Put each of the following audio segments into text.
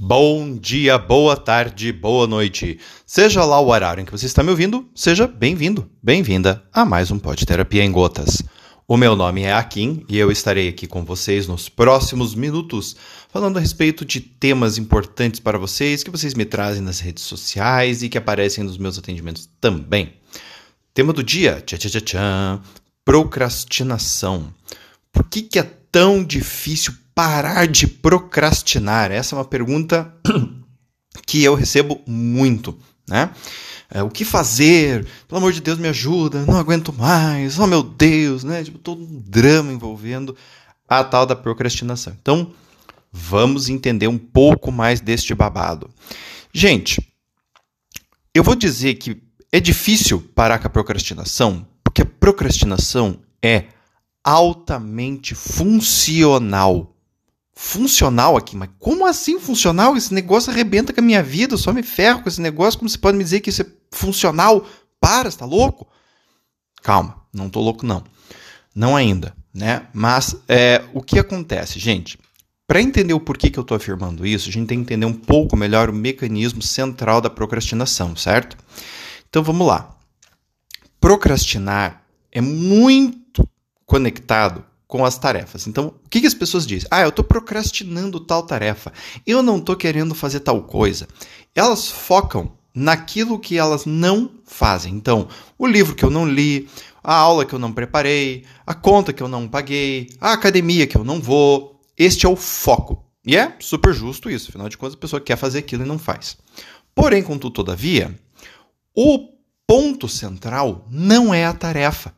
Bom dia, boa tarde, boa noite. Seja lá o horário em que você está me ouvindo, seja bem-vindo, bem-vinda a mais um Pod Terapia em Gotas. O meu nome é Akin e eu estarei aqui com vocês nos próximos minutos, falando a respeito de temas importantes para vocês que vocês me trazem nas redes sociais e que aparecem nos meus atendimentos também. Tema do dia: tchá, tchá, tchá, procrastinação. Por que, que é tão difícil parar de procrastinar? Essa é uma pergunta que eu recebo muito, né? É, o que fazer? Pelo amor de Deus, me ajuda, não aguento mais, oh meu Deus, né? Tipo, todo um drama envolvendo a tal da procrastinação. Então, vamos entender um pouco mais deste babado. Gente, eu vou dizer que é difícil parar com a procrastinação, porque a procrastinação é altamente funcional funcional aqui. Mas como assim funcional? Esse negócio arrebenta com a minha vida, eu só me ferro com esse negócio. Como você pode me dizer que isso é funcional? Para, está louco? Calma, não tô louco não. Não ainda, né? Mas é, o que acontece, gente? Para entender o porquê que eu estou afirmando isso, a gente tem que entender um pouco melhor o mecanismo central da procrastinação, certo? Então vamos lá. Procrastinar é muito conectado com as tarefas. Então, o que, que as pessoas dizem? Ah, eu estou procrastinando tal tarefa. Eu não estou querendo fazer tal coisa. Elas focam naquilo que elas não fazem. Então, o livro que eu não li, a aula que eu não preparei, a conta que eu não paguei, a academia que eu não vou. Este é o foco. E é super justo isso. Afinal de contas, a pessoa quer fazer aquilo e não faz. Porém, contudo, todavia, o ponto central não é a tarefa.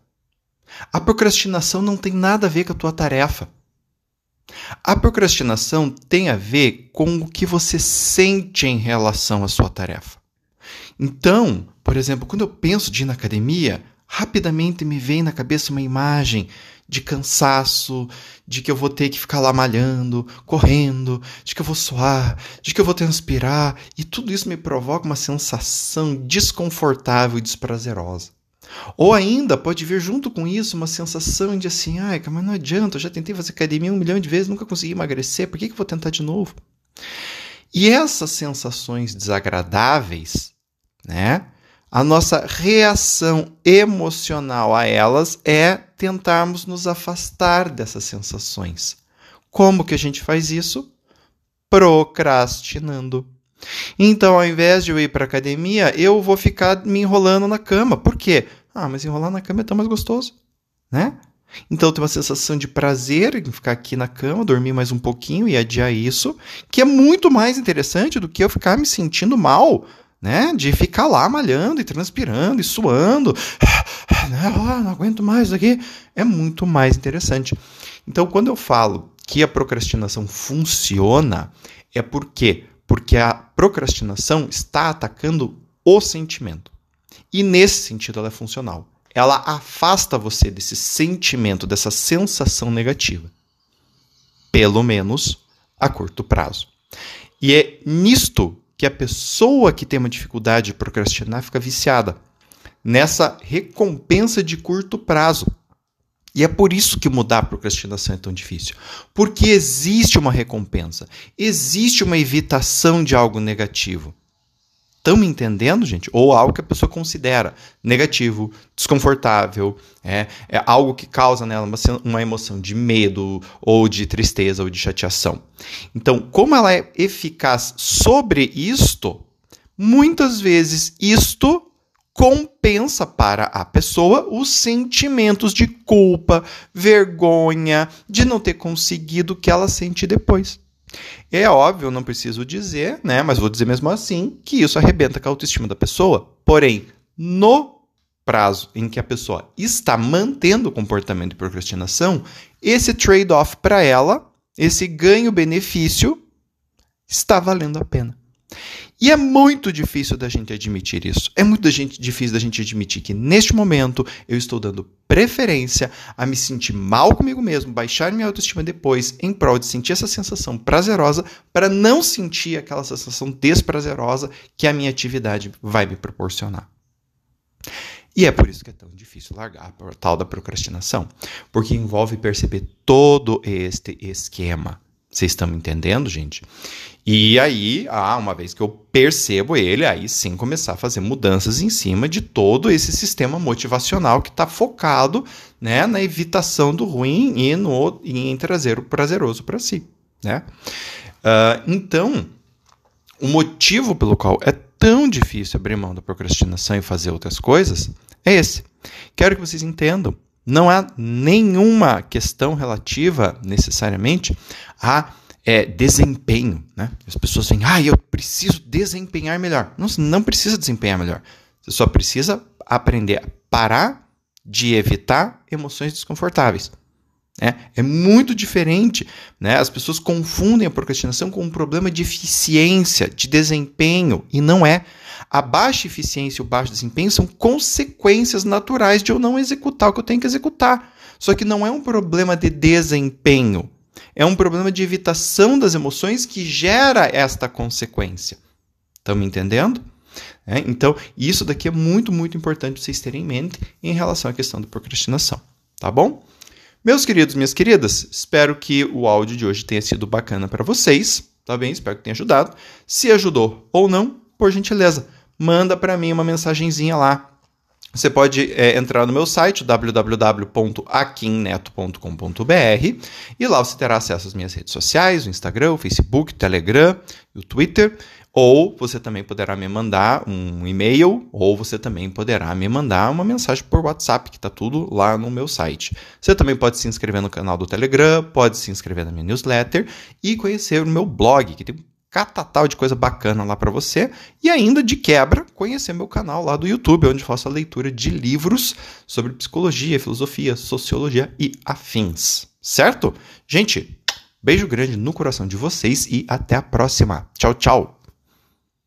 A procrastinação não tem nada a ver com a tua tarefa. A procrastinação tem a ver com o que você sente em relação à sua tarefa. Então, por exemplo, quando eu penso de ir na academia, rapidamente me vem na cabeça uma imagem de cansaço, de que eu vou ter que ficar lá malhando, correndo, de que eu vou suar, de que eu vou transpirar, e tudo isso me provoca uma sensação desconfortável e desprazerosa. Ou ainda pode vir junto com isso uma sensação de assim, ai, mas não adianta, eu já tentei fazer academia um milhão de vezes, nunca consegui emagrecer, por que, que eu vou tentar de novo? E essas sensações desagradáveis, né? A nossa reação emocional a elas é tentarmos nos afastar dessas sensações. Como que a gente faz isso? Procrastinando. Então, ao invés de eu ir para academia, eu vou ficar me enrolando na cama. Por quê? Ah, mas enrolar na cama é tão mais gostoso, né? Então tem uma sensação de prazer em ficar aqui na cama, dormir mais um pouquinho e adiar isso, que é muito mais interessante do que eu ficar me sentindo mal, né? De ficar lá malhando e transpirando e suando, né? Oh, não aguento mais isso aqui. É muito mais interessante. Então, quando eu falo que a procrastinação funciona, é porque porque a procrastinação está atacando o sentimento. E nesse sentido ela é funcional. Ela afasta você desse sentimento, dessa sensação negativa. Pelo menos a curto prazo. E é nisto que a pessoa que tem uma dificuldade de procrastinar fica viciada. Nessa recompensa de curto prazo. E é por isso que mudar a procrastinação é tão difícil. Porque existe uma recompensa, existe uma evitação de algo negativo. Estão entendendo, gente? Ou algo que a pessoa considera negativo, desconfortável, é, é algo que causa nela uma, uma emoção de medo, ou de tristeza, ou de chateação. Então, como ela é eficaz sobre isto, muitas vezes isto compensa para a pessoa os sentimentos de culpa, vergonha, de não ter conseguido o que ela sente depois. É óbvio, não preciso dizer, né? Mas vou dizer mesmo assim que isso arrebenta com a autoestima da pessoa. Porém, no prazo em que a pessoa está mantendo o comportamento de procrastinação, esse trade-off para ela, esse ganho-benefício, está valendo a pena. E é muito difícil da gente admitir isso. É muito difícil da gente admitir que neste momento eu estou dando preferência a me sentir mal comigo mesmo, baixar minha autoestima depois, em prol de sentir essa sensação prazerosa, para não sentir aquela sensação desprazerosa que a minha atividade vai me proporcionar. E é por isso que é tão difícil largar a tal da procrastinação, porque envolve perceber todo este esquema Vocês estão me entendendo, gente? E aí, ah, uma vez que eu percebo ele, aí sim começar a fazer mudanças em cima de todo esse sistema motivacional que está focado né, na evitação do ruim e, no, em trazer o prazeroso para si. Né? Uh, então, o motivo pelo qual é tão difícil abrir mão da procrastinação e fazer outras coisas é esse. Quero que vocês entendam. Não há nenhuma questão relativa necessariamente a é, desempenho. Né? As pessoas vêm, ah, eu preciso desempenhar melhor. Não, não precisa desempenhar melhor. Você só precisa aprender a parar de evitar emoções desconfortáveis. É, é muito diferente. Né? As pessoas confundem a procrastinação com um problema de eficiência, de desempenho, e não é. A baixa eficiência e o baixo desempenho são consequências naturais de eu não executar o que eu tenho que executar. Só que não é um problema de desempenho. É um problema de evitação das emoções que gera esta consequência. Estão me entendendo? É, então, isso daqui é muito, muito importante vocês terem em mente em relação à questão da procrastinação. Tá bom? Meus queridos, minhas queridas, espero que o áudio de hoje tenha sido bacana para vocês, tá bem? Espero que tenha ajudado. Se ajudou ou não, por gentileza, manda para mim uma mensagenzinha lá. Você pode é, entrar no meu site www.aquinneto.com.br e lá você terá acesso às minhas redes sociais, o Instagram, o Facebook, o Telegram, o Twitter. Ou você também poderá me mandar um e-mail, ou você também poderá me mandar uma mensagem por WhatsApp, que está tudo lá no meu site. Você também pode se inscrever no canal do Telegram, pode se inscrever na minha newsletter e conhecer o meu blog, que tem um catatal de coisa bacana lá para você. E ainda, de quebra, conhecer meu canal lá do YouTube, onde faço a leitura de livros sobre psicologia, filosofia, sociologia e afins. Certo? Gente, beijo grande no coração de vocês e até a próxima. Tchau, tchau!